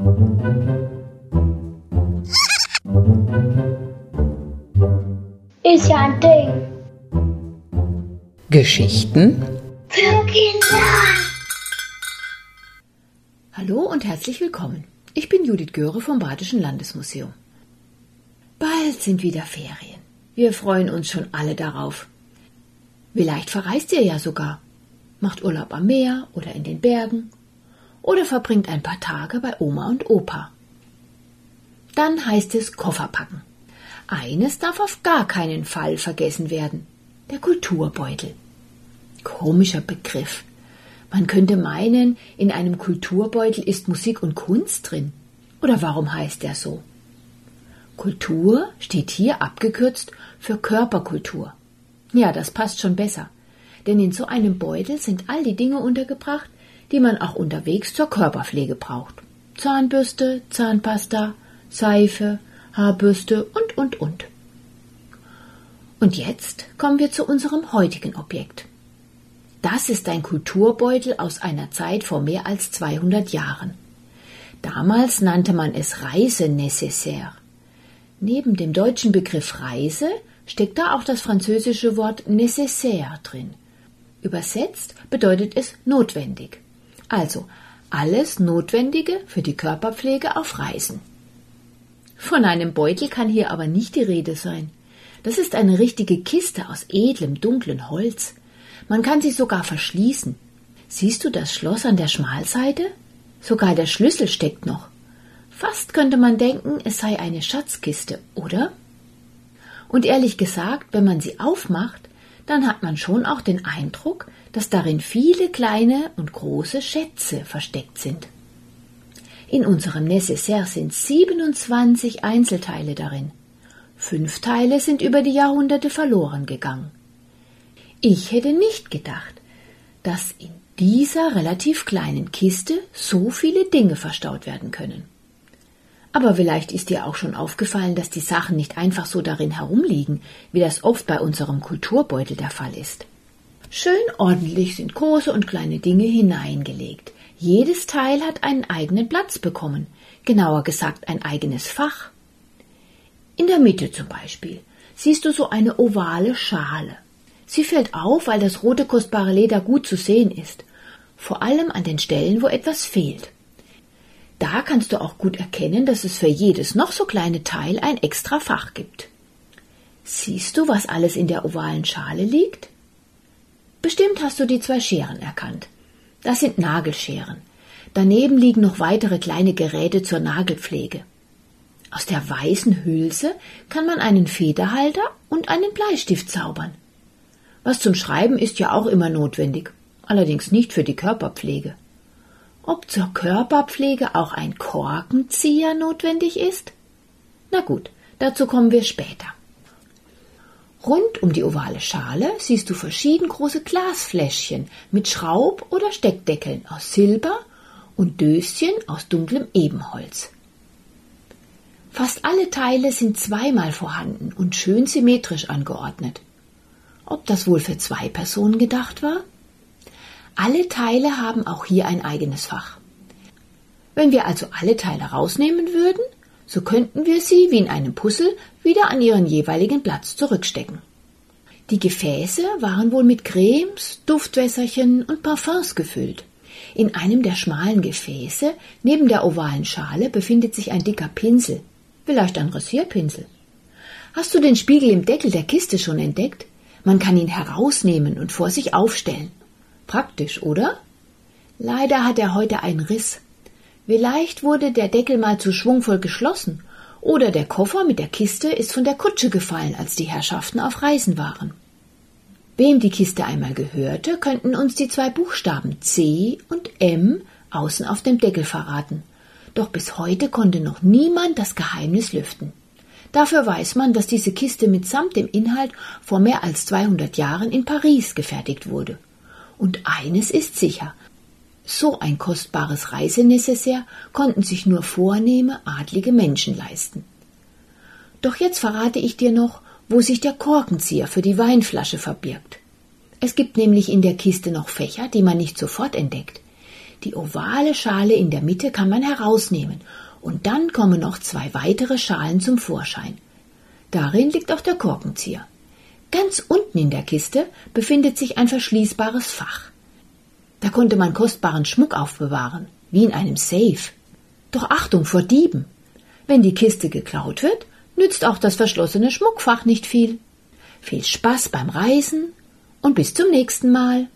Ist ja ein Ding. Geschichten Für Kinder. Hallo und herzlich willkommen. Ich bin Judith Göre vom Badischen Landesmuseum. Bald sind wieder Ferien. Wir freuen uns schon alle darauf. Vielleicht verreist ihr ja sogar. Macht Urlaub am Meer oder in den Bergen oder verbringt ein paar Tage bei Oma und Opa. Dann heißt es Koffer packen. Eines darf auf gar keinen Fall vergessen werden. Der Kulturbeutel. Komischer Begriff. Man könnte meinen, in einem Kulturbeutel ist Musik und Kunst drin. Oder warum heißt er so? Kultur steht hier abgekürzt für Körperkultur. Ja, das passt schon besser. Denn in so einem Beutel sind all die Dinge untergebracht, die man auch unterwegs zur Körperpflege braucht. Zahnbürste, Zahnpasta, Seife, Haarbürste und, und, und. Und jetzt kommen wir zu unserem heutigen Objekt. Das ist ein Kulturbeutel aus einer Zeit vor mehr als 200 Jahren. Damals nannte man es Reisenécessaire. Neben dem deutschen Begriff Reise steckt da auch das französische Wort nécessaire drin. Übersetzt bedeutet es notwendig. Also alles Notwendige für die Körperpflege auf Reisen. Von einem Beutel kann hier aber nicht die Rede sein. Das ist eine richtige Kiste aus edlem, dunklen Holz. Man kann sie sogar verschließen. Siehst du das Schloss an der Schmalseite? Sogar der Schlüssel steckt noch. Fast könnte man denken, es sei eine Schatzkiste, oder? Und ehrlich gesagt, wenn man sie aufmacht, dann hat man schon auch den Eindruck, dass darin viele kleine und große Schätze versteckt sind. In unserem Necessaire sind 27 Einzelteile darin. Fünf Teile sind über die Jahrhunderte verloren gegangen. Ich hätte nicht gedacht, dass in dieser relativ kleinen Kiste so viele Dinge verstaut werden können. Aber vielleicht ist dir auch schon aufgefallen, dass die Sachen nicht einfach so darin herumliegen, wie das oft bei unserem Kulturbeutel der Fall ist. Schön ordentlich sind große und kleine Dinge hineingelegt, jedes Teil hat einen eigenen Platz bekommen, genauer gesagt ein eigenes Fach. In der Mitte zum Beispiel siehst du so eine ovale Schale. Sie fällt auf, weil das rote kostbare Leder gut zu sehen ist, vor allem an den Stellen, wo etwas fehlt. Da kannst du auch gut erkennen, dass es für jedes noch so kleine Teil ein extra Fach gibt. Siehst du, was alles in der ovalen Schale liegt? Bestimmt hast du die zwei Scheren erkannt. Das sind Nagelscheren. Daneben liegen noch weitere kleine Geräte zur Nagelpflege. Aus der weißen Hülse kann man einen Federhalter und einen Bleistift zaubern. Was zum Schreiben ist ja auch immer notwendig, allerdings nicht für die Körperpflege. Ob zur Körperpflege auch ein Korkenzieher notwendig ist? Na gut, dazu kommen wir später. Rund um die ovale Schale siehst du verschieden große Glasfläschchen mit Schraub- oder Steckdeckeln aus Silber und Döschen aus dunklem Ebenholz. Fast alle Teile sind zweimal vorhanden und schön symmetrisch angeordnet. Ob das wohl für zwei Personen gedacht war? Alle Teile haben auch hier ein eigenes Fach. Wenn wir also alle Teile rausnehmen würden, so könnten wir sie wie in einem Puzzle wieder an ihren jeweiligen Platz zurückstecken. Die Gefäße waren wohl mit Cremes, Duftwässerchen und Parfums gefüllt. In einem der schmalen Gefäße neben der ovalen Schale befindet sich ein dicker Pinsel, vielleicht ein Rasierpinsel. Hast du den Spiegel im Deckel der Kiste schon entdeckt? Man kann ihn herausnehmen und vor sich aufstellen. Praktisch, oder? Leider hat er heute einen Riss. Vielleicht wurde der Deckel mal zu schwungvoll geschlossen, oder der Koffer mit der Kiste ist von der Kutsche gefallen, als die Herrschaften auf Reisen waren. Wem die Kiste einmal gehörte, könnten uns die zwei Buchstaben C und M außen auf dem Deckel verraten. Doch bis heute konnte noch niemand das Geheimnis lüften. Dafür weiß man, dass diese Kiste mitsamt dem Inhalt vor mehr als 200 Jahren in Paris gefertigt wurde. Und eines ist sicher, so ein kostbares Reisenecessaire konnten sich nur vornehme, adlige Menschen leisten. Doch jetzt verrate ich dir noch, wo sich der Korkenzieher für die Weinflasche verbirgt. Es gibt nämlich in der Kiste noch Fächer, die man nicht sofort entdeckt. Die ovale Schale in der Mitte kann man herausnehmen und dann kommen noch zwei weitere Schalen zum Vorschein. Darin liegt auch der Korkenzieher. Ganz unten in der Kiste befindet sich ein verschließbares Fach. Da konnte man kostbaren Schmuck aufbewahren, wie in einem Safe. Doch Achtung vor Dieben. Wenn die Kiste geklaut wird, nützt auch das verschlossene Schmuckfach nicht viel. Viel Spaß beim Reisen und bis zum nächsten Mal.